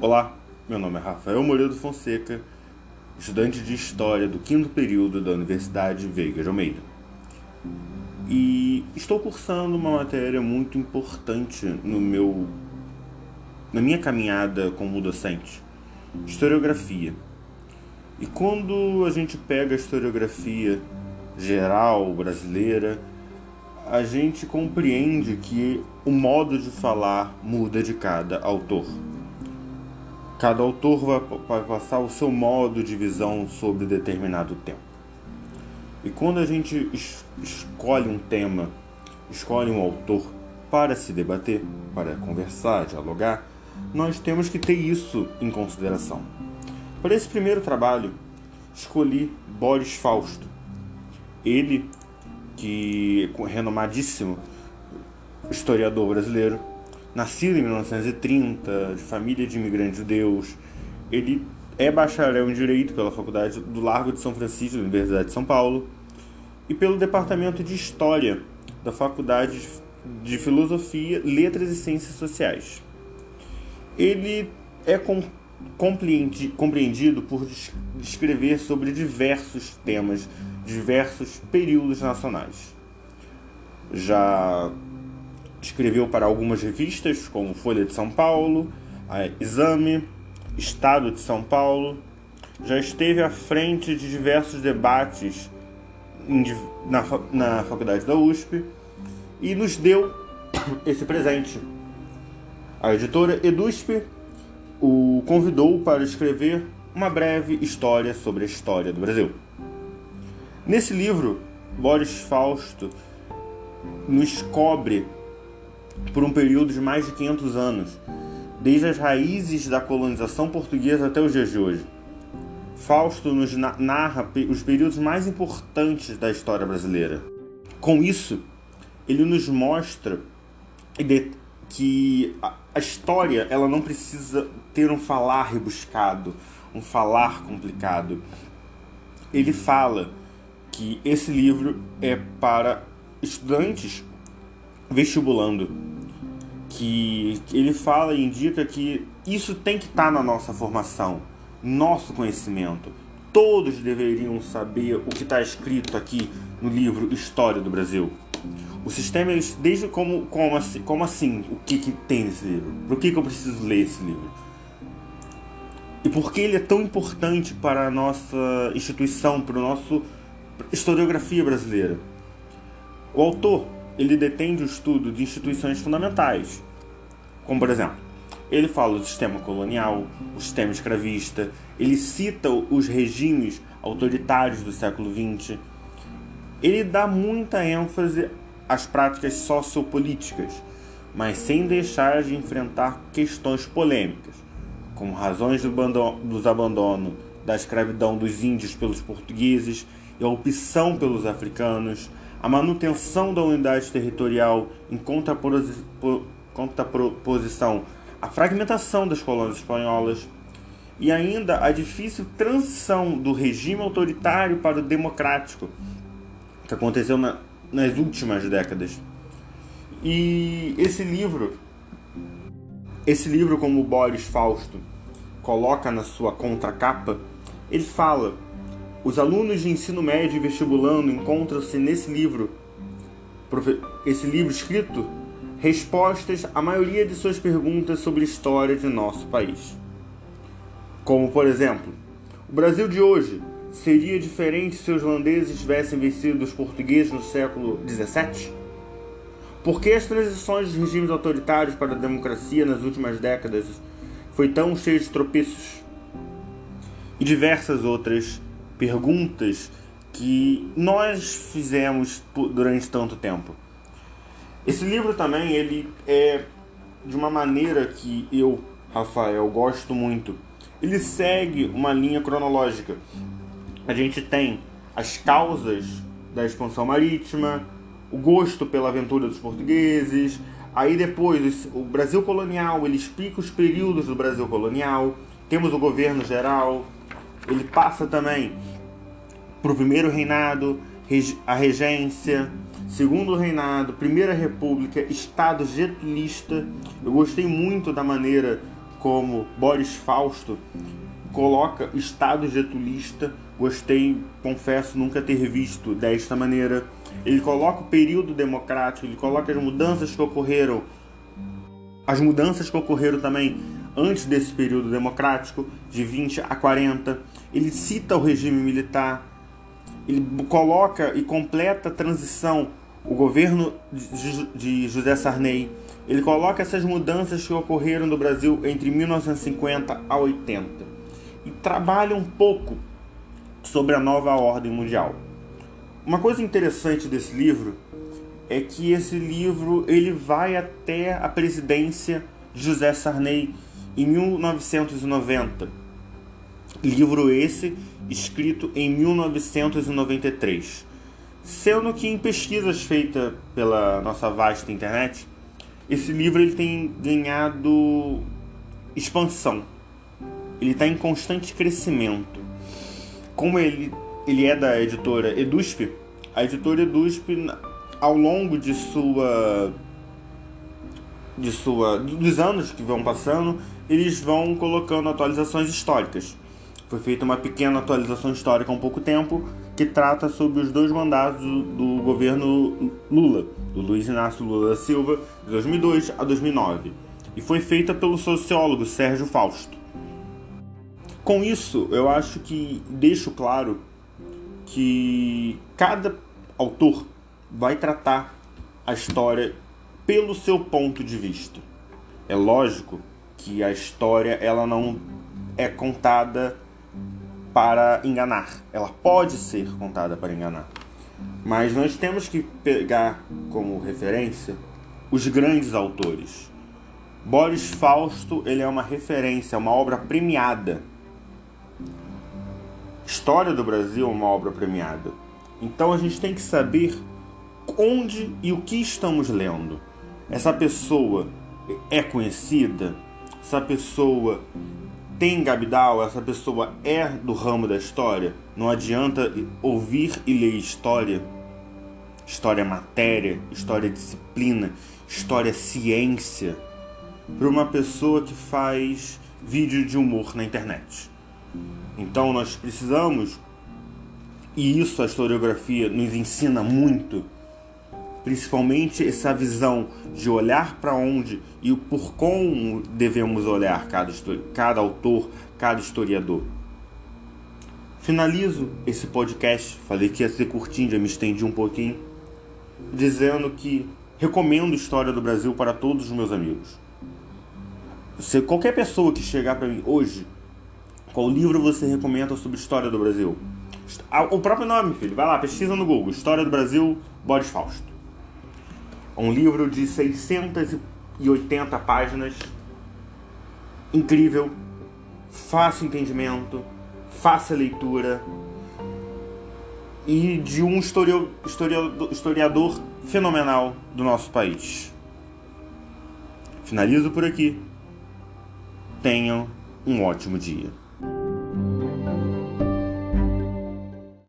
Olá, meu nome é Rafael Moreira Fonseca, estudante de História do quinto período da Universidade Veiga de Almeida. E estou cursando uma matéria muito importante no meu na minha caminhada como docente, historiografia. E quando a gente pega a historiografia geral brasileira, a gente compreende que o modo de falar muda de cada autor. Cada autor vai, passar o seu modo de visão sobre determinado tema. E quando a gente es escolhe um tema, escolhe um autor para se debater, para conversar, dialogar, nós temos que ter isso em consideração. Para esse primeiro trabalho, escolhi Boris Fausto. Ele, que é renomadíssimo historiador brasileiro, nascido em 1930, de família de imigrantes judeus. Ele é bacharel em Direito pela Faculdade do Largo de São Francisco, da Universidade de São Paulo, e pelo Departamento de História da Faculdade de Filosofia, Letras e Ciências Sociais. Ele é compreendido por escrever sobre diversos temas, diversos períodos nacionais. Já Escreveu para algumas revistas, como Folha de São Paulo, Exame, Estado de São Paulo. Já esteve à frente de diversos debates na, na faculdade da USP e nos deu esse presente. A editora EDUSP o convidou para escrever uma breve história sobre a história do Brasil. Nesse livro, Boris Fausto nos cobre por um período de mais de 500 anos, desde as raízes da colonização portuguesa até os dias de hoje. Fausto nos narra os períodos mais importantes da história brasileira. Com isso, ele nos mostra que a história ela não precisa ter um falar rebuscado, um falar complicado. Ele fala que esse livro é para estudantes vestibulando que ele fala e indica que isso tem que estar tá na nossa formação, nosso conhecimento. Todos deveriam saber o que está escrito aqui no livro História do Brasil. O sistema, desde como, como, assim, como assim, o que, que tem nesse livro? Por que, que eu preciso ler esse livro? E por que ele é tão importante para a nossa instituição, para o nosso historiografia brasileira? O autor ele detende o estudo de instituições fundamentais, como por exemplo, ele fala do sistema colonial, o sistema escravista, ele cita os regimes autoritários do século XX. Ele dá muita ênfase às práticas sociopolíticas, mas sem deixar de enfrentar questões polêmicas, como razões do abandono, dos abandono da escravidão dos índios pelos portugueses e a opção pelos africanos, a manutenção da unidade territorial em contraposição à fragmentação das colônias espanholas e ainda a difícil transição do regime autoritário para o democrático que aconteceu na, nas últimas décadas. E esse livro, esse livro como Boris Fausto coloca na sua contracapa, ele fala os alunos de ensino médio e vestibulando encontram-se nesse livro, esse livro escrito, respostas à maioria de suas perguntas sobre a história de nosso país. Como, por exemplo, o Brasil de hoje seria diferente se os holandeses tivessem vencido os portugueses no século XVII? Por que as transições dos regimes autoritários para a democracia nas últimas décadas foi tão cheio de tropeços? E diversas outras perguntas que nós fizemos durante tanto tempo. Esse livro também ele é de uma maneira que eu, Rafael, gosto muito. Ele segue uma linha cronológica. A gente tem as causas da expansão marítima, o gosto pela aventura dos portugueses, aí depois o Brasil colonial, ele explica os períodos do Brasil colonial, temos o governo geral, ele passa também para o primeiro reinado, a regência, segundo reinado, primeira república, estado getulista. Eu gostei muito da maneira como Boris Fausto, coloca Estado getulista. Gostei, confesso, nunca ter visto desta maneira. Ele coloca o período democrático, ele coloca as mudanças que ocorreram, as mudanças que ocorreram também antes desse período democrático, de 20 a 40. Ele cita o regime militar, ele coloca e completa a transição, o governo de José Sarney. Ele coloca essas mudanças que ocorreram no Brasil entre 1950 a 80 e trabalha um pouco sobre a nova ordem mundial. Uma coisa interessante desse livro é que esse livro ele vai até a presidência de José Sarney em 1990. Livro esse escrito em 1993. Sendo que em pesquisas feitas pela nossa vasta internet, esse livro ele tem ganhado expansão. Ele está em constante crescimento. Como ele, ele é da editora Edusp, a editora Edusp, ao longo de sua de sua dos anos que vão passando, eles vão colocando atualizações históricas. Foi feita uma pequena atualização histórica há um pouco tempo que trata sobre os dois mandatos do, governo Lula, do Luiz Inácio Lula da Silva, de 2002 a 2009, e foi feita pelo sociólogo Sérgio Fausto. Com isso, eu acho que deixo claro que cada autor vai tratar a história pelo seu ponto de vista. É lógico que a história ela não é contada para enganar. Ela pode ser contada para enganar. Mas nós temos que pegar como referência os grandes autores. Boris Fausto, ele é uma referência, é uma obra premiada. História do Brasil é uma obra premiada. Então a gente tem que saber onde e o que estamos lendo. Essa pessoa é conhecida? essa pessoa tem Gabidal, essa pessoa é do ramo da história, não adianta ouvir e ler história. História é matéria, história é disciplina, história é ciência para uma pessoa que faz vídeo de humor na internet. Então nós precisamos, e isso a historiografia nos ensina muito, principalmente essa visão de olhar para onde e por como devemos olhar cada, cada autor, cada historiador. Finalizo esse podcast, falei que ia ser curtinho, já me estendi um pouquinho, dizendo que recomendo História do Brasil para todos os meus amigos. Se qualquer pessoa que chegar para mim hoje, qual livro você recomenda sobre História do Brasil? Ah, o próprio nome, filho. Vai lá, pesquisa no Google. História do Brasil, Boris Fausto. Um livro de 680 páginas, incrível, fácil entendimento, fácil leitura e de um historiador, historiador fenomenal do nosso país. Finalizo por aqui. Tenham um ótimo dia.